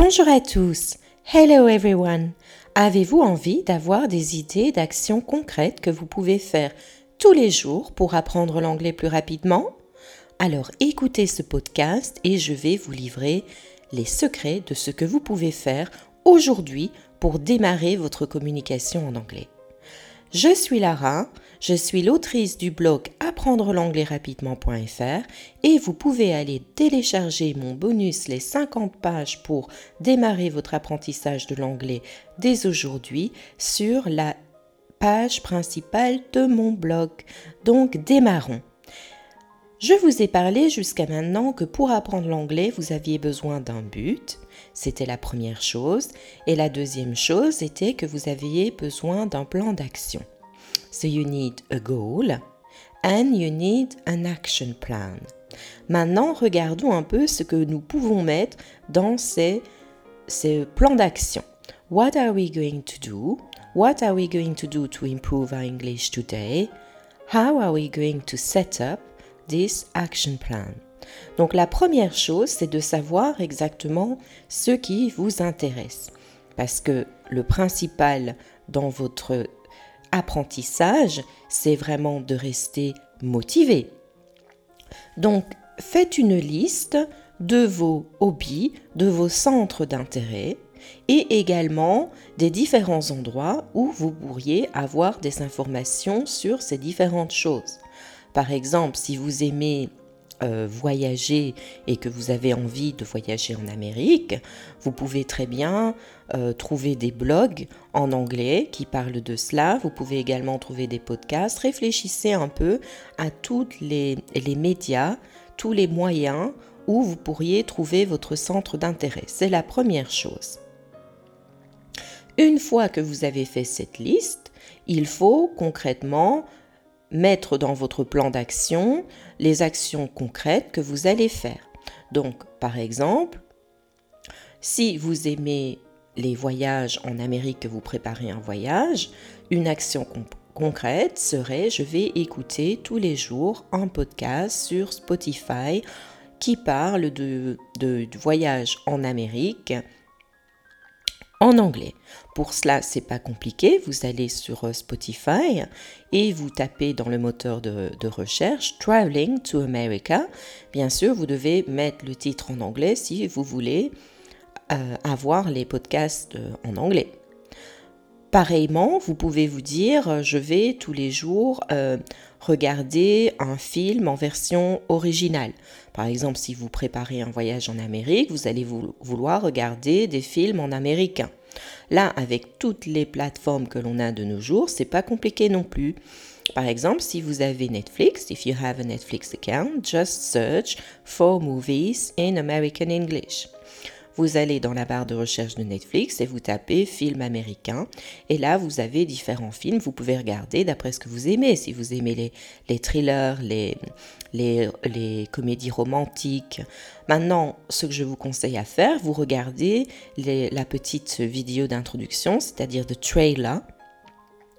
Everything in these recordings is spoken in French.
Bonjour à tous. Hello everyone. Avez-vous envie d'avoir des idées d'actions concrètes que vous pouvez faire tous les jours pour apprendre l'anglais plus rapidement? Alors écoutez ce podcast et je vais vous livrer les secrets de ce que vous pouvez faire aujourd'hui pour démarrer votre communication en anglais. Je suis Lara, je suis l'autrice du blog apprendre l'anglais rapidement.fr et vous pouvez aller télécharger mon bonus les 50 pages pour démarrer votre apprentissage de l'anglais dès aujourd'hui sur la page principale de mon blog. Donc démarrons. Je vous ai parlé jusqu'à maintenant que pour apprendre l'anglais, vous aviez besoin d'un but, c'était la première chose. Et la deuxième chose était que vous aviez besoin d'un plan d'action. So you need a goal and you need an action plan. Maintenant, regardons un peu ce que nous pouvons mettre dans ces, ces plans d'action. What are we going to do? What are we going to do to improve our English today? How are we going to set up this action plan? Donc la première chose, c'est de savoir exactement ce qui vous intéresse. Parce que le principal dans votre apprentissage, c'est vraiment de rester motivé. Donc faites une liste de vos hobbies, de vos centres d'intérêt et également des différents endroits où vous pourriez avoir des informations sur ces différentes choses. Par exemple, si vous aimez euh, voyager et que vous avez envie de voyager en Amérique, vous pouvez très bien euh, trouver des blogs en anglais qui parlent de cela. Vous pouvez également trouver des podcasts. Réfléchissez un peu à tous les, les médias, tous les moyens où vous pourriez trouver votre centre d'intérêt. C'est la première chose. Une fois que vous avez fait cette liste, il faut concrètement mettre dans votre plan d'action les actions concrètes que vous allez faire. Donc, par exemple, si vous aimez les voyages en Amérique, que vous préparez un voyage, une action concrète serait je vais écouter tous les jours un podcast sur Spotify qui parle de, de voyage en Amérique en anglais. Pour cela, c'est pas compliqué. Vous allez sur euh, Spotify et vous tapez dans le moteur de, recherche Traveling to America. Bien sûr, vous devez mettre le titre en anglais si vous voulez euh, avoir les podcasts euh, en anglais. Pareillement, vous pouvez vous dire, je vais tous les jours regarder un film en version originale. Par exemple, si vous préparez un voyage en Amérique, vous allez vouloir regarder des films en américain. Là, avec toutes les plateformes que l'on a de nos jours, c'est pas compliqué non plus. Par exemple, si vous avez Netflix, if you have a Netflix account, just search for movies in American English. Vous allez dans la barre de recherche de Netflix et vous tapez film américain. Et là, vous avez différents films. Vous pouvez regarder d'après ce que vous aimez. Si vous aimez les, les thrillers, les, les, les, comédies romantiques. Maintenant, ce que je vous conseille à faire, vous regardez la petite vidéo d'introduction, c'est-à-dire de trailer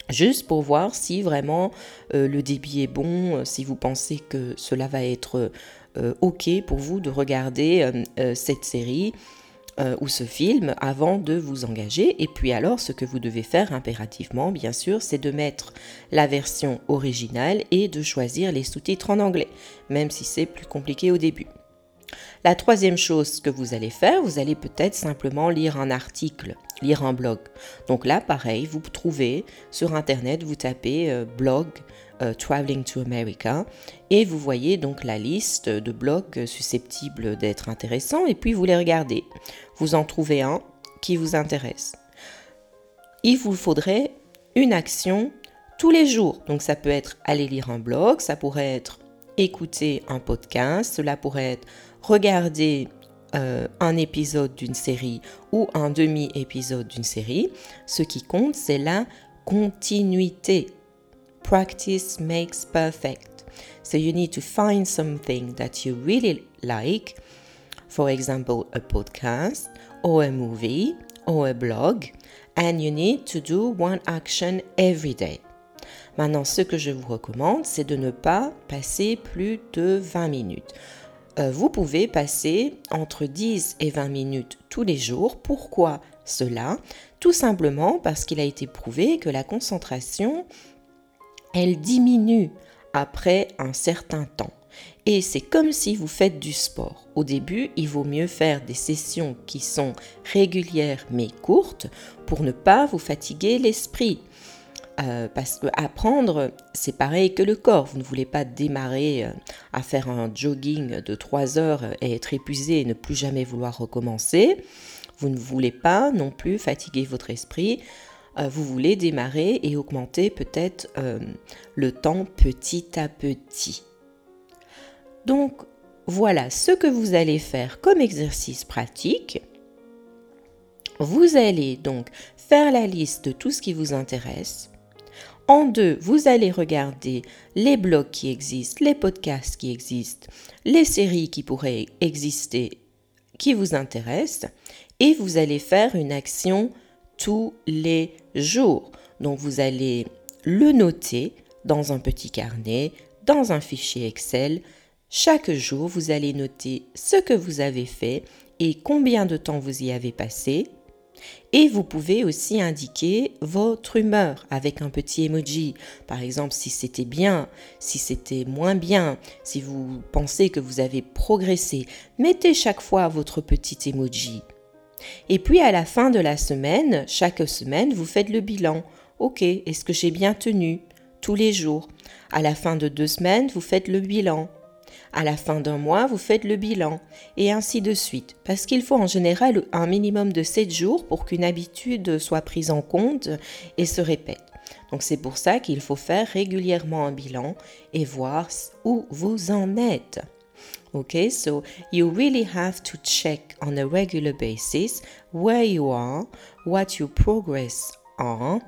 juste pour voir si vraiment euh, le débit est bon, euh, si vous pensez que cela va être euh, OK pour vous de regarder cette série euh, ou ce film avant de vous engager. Et puis alors, ce que vous devez faire impérativement, bien sûr, c'est de mettre la version originale et de choisir les sous-titres en anglais, même si c'est plus compliqué au début. La troisième chose que vous allez faire, vous allez peut-être simplement lire un article, lire un blog. Donc là, pareil, vous trouvez sur Internet, vous tapez euh, blog euh, Traveling to America et vous voyez donc la liste de blogs susceptibles d'être intéressants et puis vous les regardez. Vous en trouvez un qui vous intéresse. Il vous faudrait une action tous les jours. Donc ça peut être aller lire un blog, ça pourrait être écouter un podcast, cela pourrait être regarder euh, un épisode d'une série ou un demi-épisode d'une série. Ce qui compte, c'est la continuité. Practice makes perfect. So you need to find something that you really like, for example, a podcast or a movie or a blog, and you need to do one action every day. Maintenant, ce que je vous recommande, c'est de ne pas passer plus de 20 minutes. Euh, vous pouvez passer entre 10 et 20 minutes tous les jours. Pourquoi cela? Tout simplement parce qu'il a été prouvé que la concentration, elle diminue après un certain temps. Et c'est comme si vous faites du sport. Au début, il vaut mieux faire des sessions qui sont régulières mais courtes pour ne pas vous fatiguer l'esprit. Euh, parce que apprendre, c'est pareil que le corps. Vous ne voulez pas démarrer euh, à faire un jogging de 3 heures et être épuisé et ne plus jamais vouloir recommencer. Vous ne voulez pas non plus fatiguer votre esprit. Euh, vous voulez démarrer et augmenter peut-être le temps petit à petit. Donc voilà ce que vous allez faire comme exercice pratique. Vous allez donc faire la liste de tout ce qui vous intéresse. En deux, vous allez regarder les blogs qui existent, les podcasts qui existent, les séries qui pourraient exister qui vous intéressent et vous allez faire une action tous les jours. Donc vous allez le noter dans un petit carnet, dans un fichier Excel. Chaque jour, vous allez noter ce que vous avez fait et combien de temps vous y avez passé et vous pouvez aussi indiquer votre humeur avec un petit emoji. Par exemple, si c'était bien, si c'était moins bien, si vous pensez que vous avez progressé, mettez chaque fois votre petit emoji. Et puis à la fin de la semaine, chaque semaine, vous faites le bilan. Ok, est-ce que j'ai bien tenu Tous les jours? À la fin de deux semaines, vous faites le bilan. À la fin d'un mois, vous faites le bilan, et ainsi de suite, parce qu'il faut en général un minimum de 7 jours pour qu'une habitude soit prise en compte et se répète. Donc c'est pour ça qu'il faut faire régulièrement un bilan et voir où vous en êtes. Okay, so you really have to check on a regular basis where you are, what your progress are,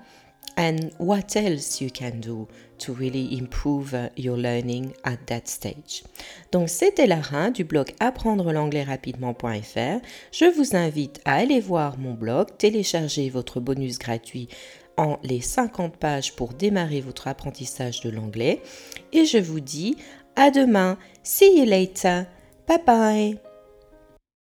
and what else you can do to really improve your learning at that stage? Donc c'était Lara du blog apprendre l'anglais rapidement.fr. Je vous invite à aller voir mon blog, télécharger votre bonus gratuit en les 50 pages pour démarrer votre apprentissage de l'anglais et je vous dis à demain. See you later. Bye bye.